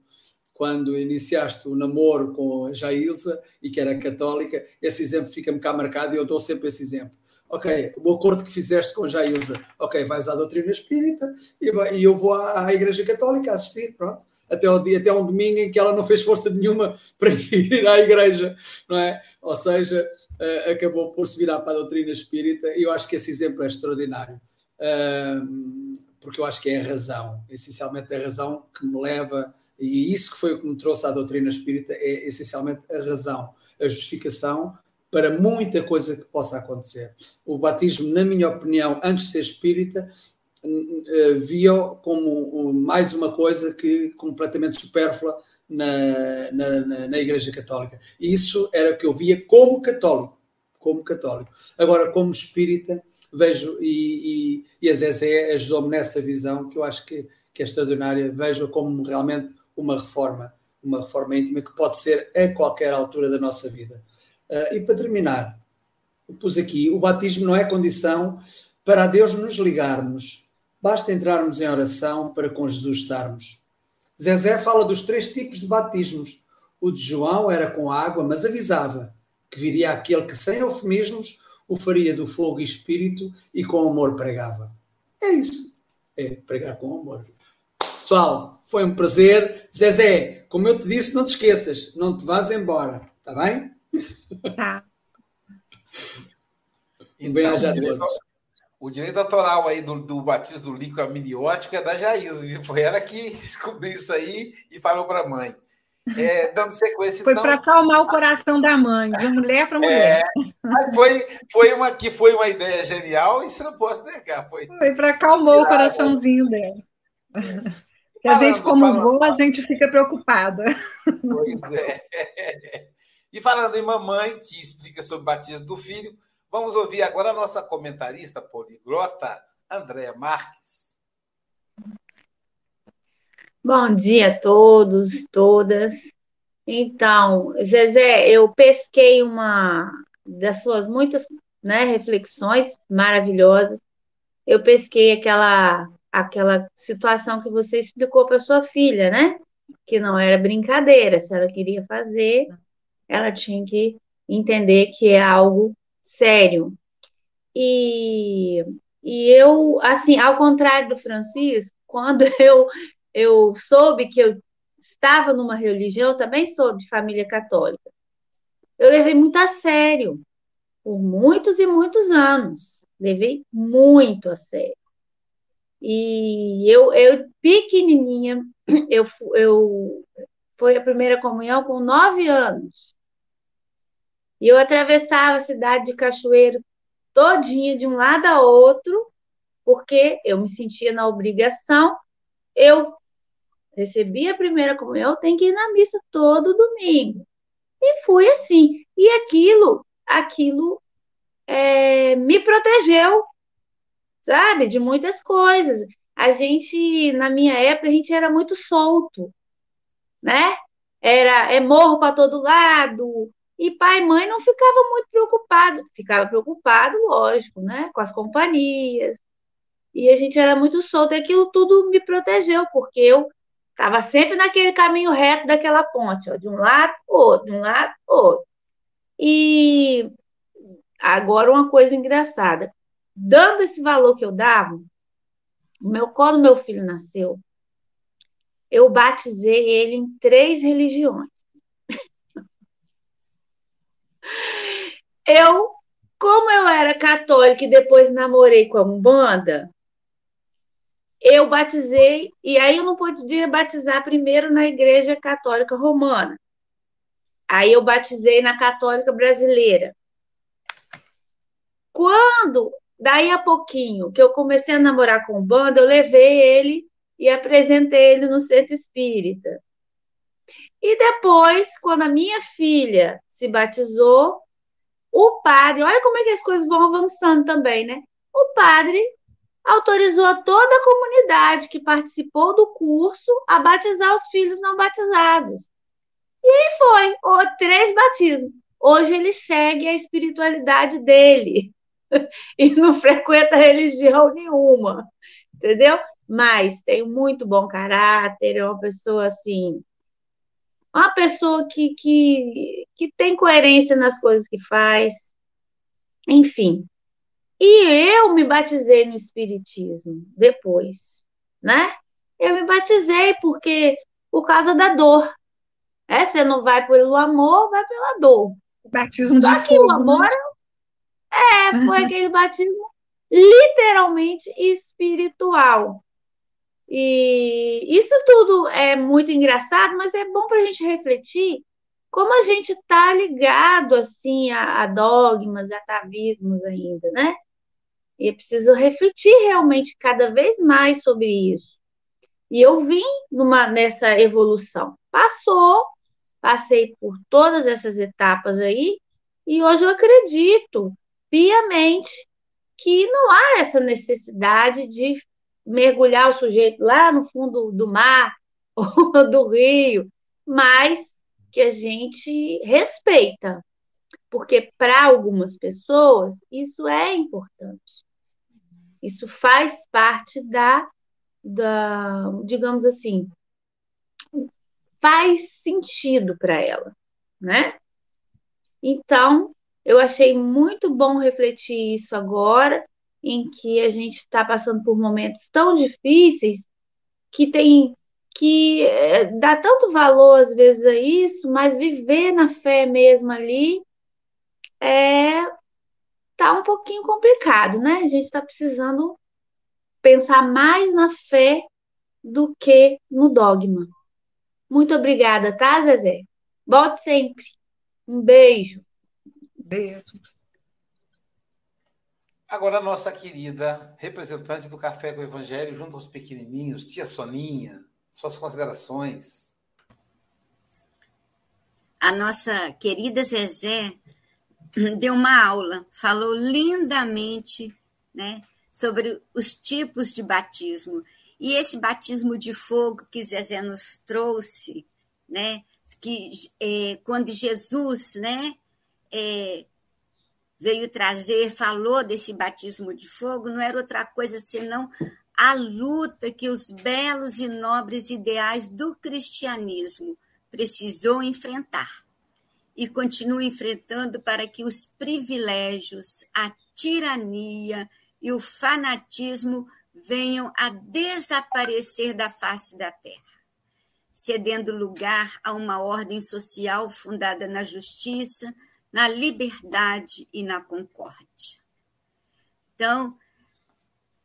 quando iniciaste o namoro com a Jailza e que era católica, esse exemplo fica-me cá marcado e eu dou sempre esse exemplo ok, o acordo que fizeste com Jailza, ok, vais à doutrina espírita e, e eu vou à, à, Igreja Católica assistir, pronto. Até, o dia, até um domingo em que ela não fez força nenhuma para ir à igreja, não é? Ou seja, uh, acabou por se virar para a doutrina espírita e eu acho que esse exemplo é extraordinário. Uh, porque eu acho que é a razão, essencialmente a razão que me leva, e isso que foi o que me trouxe à doutrina espírita, é essencialmente a razão, a justificação para muita coisa que possa acontecer. O batismo, na minha opinião, antes de ser espírita, eh, via como mais uma coisa que completamente supérflua na, na, na, Igreja Católica. E isso era o que eu via como católico. Como católico. Agora, como espírita, vejo, e, e, e a Zezé ajudou-me nessa visão, que eu acho que, que é extraordinária, vejo como realmente uma reforma, uma reforma íntima que pode ser a qualquer altura da nossa vida. Uh, e para terminar, pus aqui: o batismo não é condição para a Deus nos ligarmos, basta entrarmos em oração para com Jesus estarmos. Zezé fala dos três tipos de batismos. O de João era com água, mas avisava que viria aquele que, sem eufemismos, o faria do fogo e espírito e com amor pregava. É isso. É pregar com amor. Pessoal, foi um prazer. Zezé, como eu te disse, não te esqueças, não te vás embora, está bem? Tá. Então, o, direito, o direito autoral aí do, do batismo do líquido amniótico é da Jaísa. Foi ela que descobriu isso aí e falou para a mãe. É, dando sequência. Foi então, para acalmar o coração da mãe, de mulher para mulher. É, foi, foi, uma, que foi uma ideia genial e você não pode negar. Foi, foi para acalmar o coraçãozinho dela. E a gente, como falando, a gente fica preocupada. Pois é. E falando em mamãe, que explica sobre o batismo do filho, vamos ouvir agora a nossa comentarista poliglota, Andréa Marques. Bom dia a todos, todas. Então, Zezé, eu pesquei uma, das suas muitas né, reflexões maravilhosas, eu pesquei aquela aquela situação que você explicou para sua filha, né? Que não era brincadeira, se ela queria fazer, ela tinha que entender que é algo sério. E, e eu, assim, ao contrário do Francisco, quando eu, eu soube que eu estava numa religião, eu também sou de família católica, eu levei muito a sério, por muitos e muitos anos. Levei muito a sério. E eu, eu pequenininha, eu, eu a primeira comunhão com nove anos. E eu atravessava a cidade de Cachoeiro todinha de um lado a outro, porque eu me sentia na obrigação. Eu recebi a primeira comunhão, eu tenho que ir na missa todo domingo. E fui assim. E aquilo, aquilo é, me protegeu, sabe, de muitas coisas. A gente, na minha época, a gente era muito solto, né? Era é morro para todo lado. E pai e mãe não ficavam muito preocupados. Ficava preocupado, lógico, né? Com as companhias. E a gente era muito solto. E aquilo tudo me protegeu, porque eu estava sempre naquele caminho reto daquela ponte, ó, de um lado para outro, de um lado para outro. E agora uma coisa engraçada dando esse valor que eu dava, meu, quando meu filho nasceu, eu batizei ele em três religiões. Eu, como eu era católica e depois namorei com a Umbanda, eu batizei, e aí eu não podia batizar primeiro na Igreja Católica Romana. Aí eu batizei na Católica Brasileira. Quando Daí a pouquinho que eu comecei a namorar com o bando, eu levei ele e apresentei ele no centro espírita. E depois, quando a minha filha se batizou, o padre, olha como é que as coisas vão avançando também, né? O padre autorizou a toda a comunidade que participou do curso a batizar os filhos não batizados. E aí foi, ou três batismos. Hoje ele segue a espiritualidade dele. e não frequenta religião nenhuma, entendeu? Mas tem muito bom caráter, é uma pessoa assim, uma pessoa que, que, que tem coerência nas coisas que faz, enfim. E eu me batizei no Espiritismo depois, né? Eu me batizei porque por causa da dor. É, você não vai pelo amor, vai pela dor. Batismo Só de que fogo, o amor né? É, foi aquele batismo literalmente espiritual. E isso tudo é muito engraçado, mas é bom para a gente refletir como a gente está ligado assim a, a, dogmas, a atavismos ainda, né? E preciso refletir realmente cada vez mais sobre isso. E eu vim numa, nessa evolução. Passou, passei por todas essas etapas aí, e hoje eu acredito piamente que não há essa necessidade de mergulhar o sujeito lá no fundo do mar ou do rio, mas que a gente respeita, porque para algumas pessoas isso é importante. Isso faz parte da, da digamos assim, faz sentido para ela, né? Então, eu achei muito bom refletir isso agora, em que a gente está passando por momentos tão difíceis que tem que é, dá tanto valor às vezes a isso, mas viver na fé mesmo ali é tá um pouquinho complicado, né? A gente está precisando pensar mais na fé do que no dogma. Muito obrigada, tá, Zezé? Volte sempre. Um beijo. Beijo. Agora, a nossa querida representante do Café com o Evangelho, junto aos pequenininhos, tia Soninha, suas considerações. A nossa querida Zezé deu uma aula, falou lindamente né, sobre os tipos de batismo. E esse batismo de fogo que Zezé nos trouxe, né, que é, quando Jesus né, é, veio trazer, falou desse batismo de fogo, não era outra coisa senão a luta que os belos e nobres ideais do cristianismo precisou enfrentar e continua enfrentando para que os privilégios, a tirania e o fanatismo venham a desaparecer da face da terra, cedendo lugar a uma ordem social fundada na justiça, na liberdade e na concórdia. Então,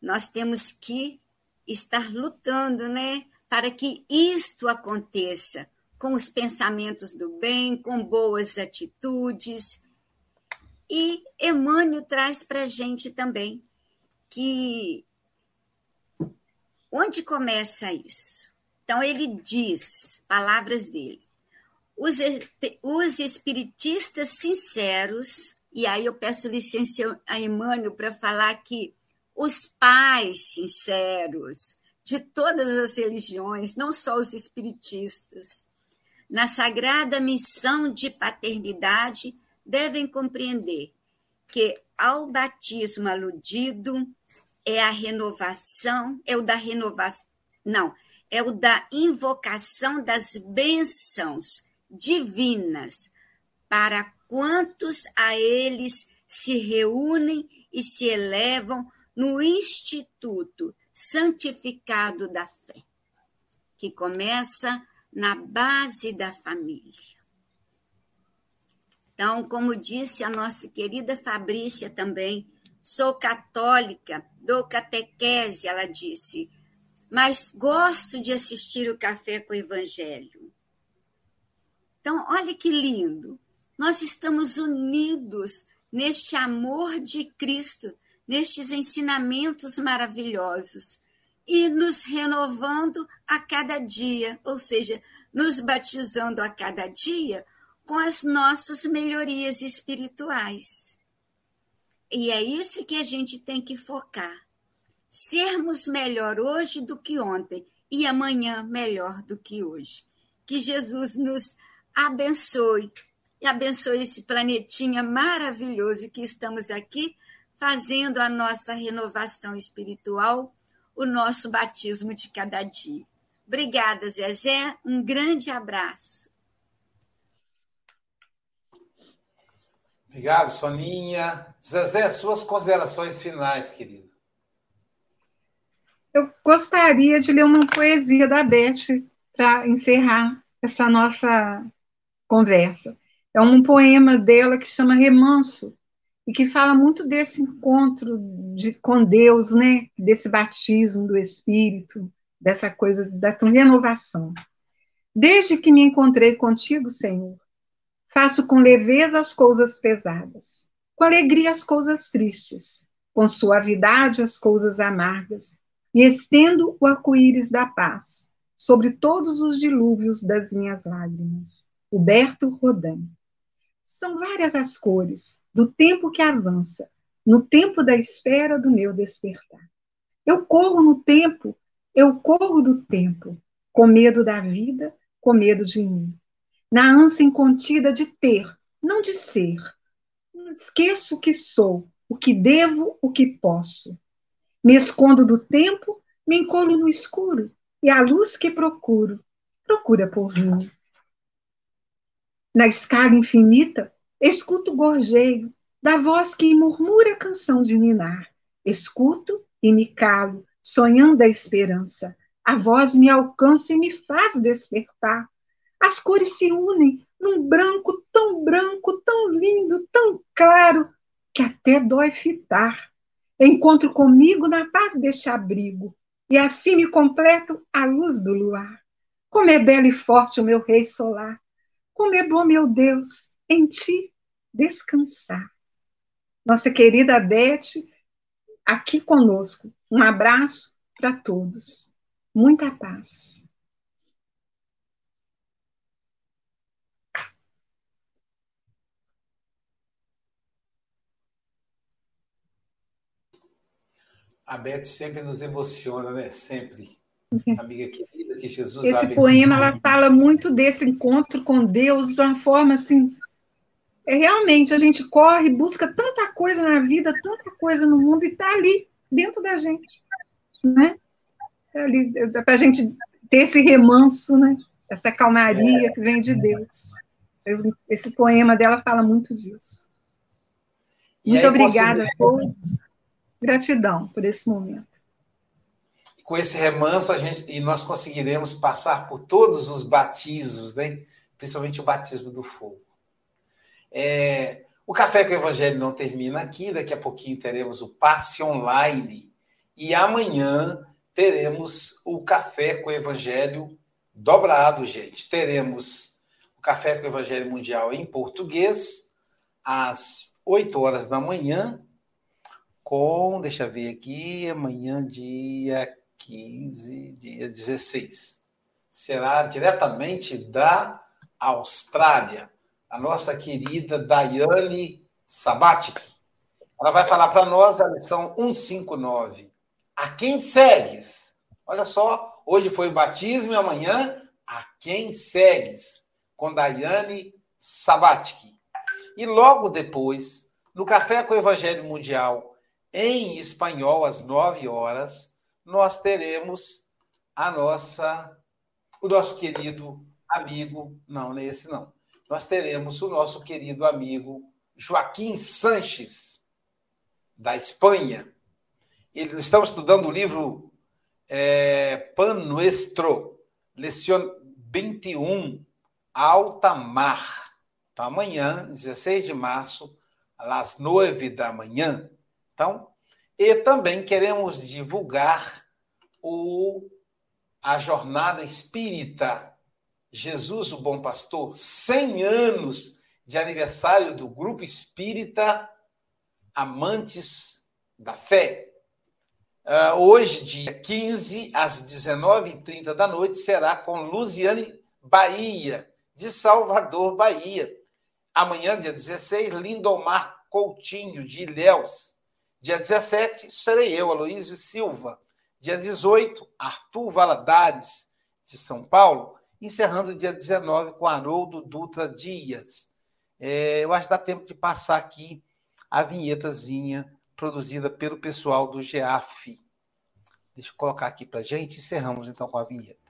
nós temos que estar lutando, né, para que isto aconteça com os pensamentos do bem, com boas atitudes. E Emmanuel traz para a gente também que onde começa isso? Então, ele diz, palavras dele, os, os espiritistas sinceros, e aí eu peço licença a Emmanuel para falar que os pais sinceros de todas as religiões, não só os espiritistas, na sagrada missão de paternidade, devem compreender que ao batismo aludido é a renovação, é o da renovação, não, é o da invocação das bênçãos divinas para quantos a eles se reúnem e se elevam no instituto santificado da fé, que começa na base da família. Então, como disse a nossa querida Fabrícia também, sou católica, dou catequese, ela disse, mas gosto de assistir o café com o evangelho. Então, olha que lindo. Nós estamos unidos neste amor de Cristo, nestes ensinamentos maravilhosos e nos renovando a cada dia, ou seja, nos batizando a cada dia com as nossas melhorias espirituais. E é isso que a gente tem que focar. Sermos melhor hoje do que ontem e amanhã melhor do que hoje. Que Jesus nos abençoe e abençoe esse planetinha maravilhoso que estamos aqui fazendo a nossa renovação espiritual o nosso batismo de cada dia. Obrigada, Zezé. Um grande abraço. Obrigado, Soninha. Zezé, suas considerações finais, querido. Eu gostaria de ler uma poesia da Beth para encerrar essa nossa conversa. É um poema dela que chama Remanso, e que fala muito desse encontro de, com Deus, né? Desse batismo do Espírito, dessa coisa da renovação. Desde que me encontrei contigo, Senhor, faço com leveza as coisas pesadas, com alegria as coisas tristes, com suavidade as coisas amargas, e estendo o arco-íris da paz sobre todos os dilúvios das minhas lágrimas. Huberto Rodin. São várias as cores do tempo que avança, no tempo da espera do meu despertar. Eu corro no tempo, eu corro do tempo, com medo da vida, com medo de mim. Na ânsia incontida de ter, não de ser. Esqueço o que sou, o que devo, o que posso. Me escondo do tempo, me encolho no escuro, e a luz que procuro, procura por mim na escala infinita, escuto o gorjeio da voz que murmura a canção de ninar. Escuto e me calo, sonhando a esperança. A voz me alcança e me faz despertar. As cores se unem num branco tão branco, tão lindo, tão claro, que até dói fitar. Encontro comigo na paz deste abrigo, e assim me completo a luz do luar. Como é belo e forte o meu rei solar, como é bom, meu Deus, em ti descansar. Nossa querida Beth, aqui conosco. Um abraço para todos. Muita paz. A Beth sempre nos emociona, né? Sempre. Amiga querida, que Jesus Esse poema ela fala muito desse encontro com Deus de uma forma assim é realmente a gente corre, busca tanta coisa na vida, tanta coisa no mundo, e está ali, dentro da gente. Né? É ali, é para a gente ter esse remanso, né? essa calmaria que vem de Deus. Esse poema dela fala muito disso. E muito obrigada a todos. Gratidão por esse momento. Com esse remanso, a gente, e nós conseguiremos passar por todos os batismos, né? principalmente o batismo do fogo. É, o Café com o Evangelho não termina aqui, daqui a pouquinho teremos o passe online e amanhã teremos o Café com o Evangelho dobrado, gente. Teremos o Café com o Evangelho Mundial em português, às 8 horas da manhã, com, deixa eu ver aqui, amanhã, dia 15, dia 16. Será diretamente da Austrália a nossa querida Daiane Sabatic. Ela vai falar para nós a lição 159. A quem segues? Olha só, hoje foi o batismo e amanhã a quem segues? Com Daiane Sabatic. E logo depois, no Café com o Evangelho Mundial, em espanhol, às 9 horas, nós teremos a nossa, o nosso querido amigo, não, não é esse não, nós teremos o nosso querido amigo Joaquim Sanches, da Espanha. Ele, estamos estudando o livro é, Pan Nuestro, Leção 21, Alta Mar. Então, amanhã, 16 de março, às 9 da manhã. Então, e também queremos divulgar o, a jornada espírita Jesus, o Bom Pastor, 100 anos de aniversário do Grupo Espírita Amantes da Fé. Uh, hoje, dia 15, às 19h30 da noite, será com Luziane Bahia, de Salvador, Bahia. Amanhã, dia 16, Lindomar Coutinho, de Ilhéus. Dia 17, serei eu, Aloísio Silva. Dia 18, Arthur Valadares, de São Paulo encerrando o dia 19 com Haroldo Dutra Dias. É, eu acho que dá tempo de passar aqui a vinhetazinha produzida pelo pessoal do GEAF. Deixa eu colocar aqui para gente. Encerramos então com a vinheta.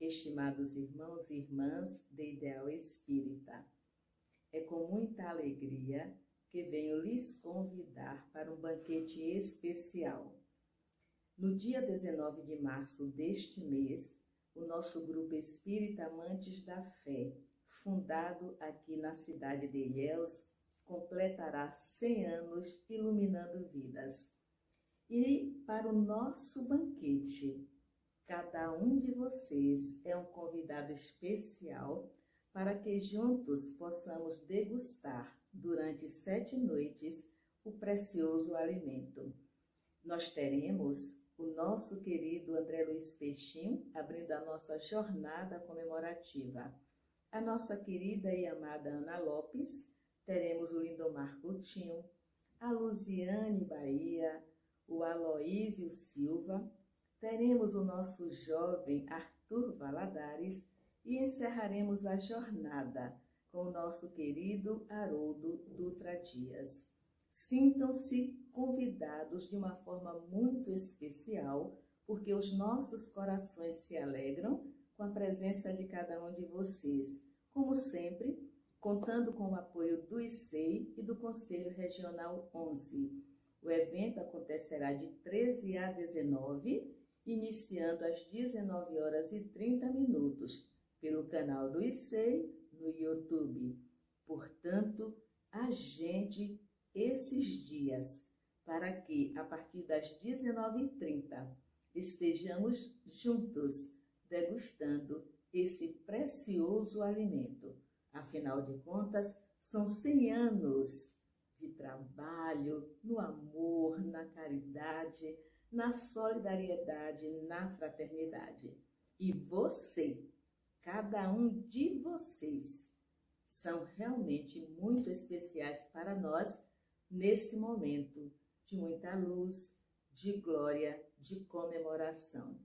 Estimados irmãos e irmãs de Ideal Espírita, é com muita alegria que venho lhes convidar para um banquete especial. No dia 19 de março deste mês, o nosso grupo Espírita Amantes da Fé, fundado aqui na cidade de Ilhéus, completará 100 anos iluminando vidas. E para o nosso banquete, cada um de vocês é um convidado especial para que juntos possamos degustar durante sete noites o precioso alimento. Nós teremos o nosso querido André Luiz Peixinho abrindo a nossa jornada comemorativa. A nossa querida e amada Ana Lopes, teremos o Lindomar Coutinho, a Luziane Bahia, o Aloísio Silva, teremos o nosso jovem Arthur Valadares e encerraremos a jornada com o nosso querido Haroldo Dutra Dias. Sintam-se convidados de uma forma muito especial, porque os nossos corações se alegram com a presença de cada um de vocês. Como sempre, contando com o apoio do ICEI e do Conselho Regional 11. O evento acontecerá de 13 a 19, iniciando às 19 horas e 30 minutos, pelo canal do ICEI no YouTube. Portanto, agende esses dias para que, a partir das 19h30, estejamos juntos degustando esse precioso alimento. Afinal de contas, são 100 anos de trabalho no amor, na caridade, na solidariedade, na fraternidade. E você Cada um de vocês são realmente muito especiais para nós nesse momento de muita luz, de glória, de comemoração.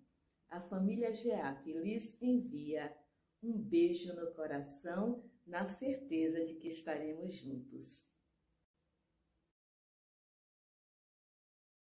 A família GEAF lhes envia um beijo no coração, na certeza de que estaremos juntos.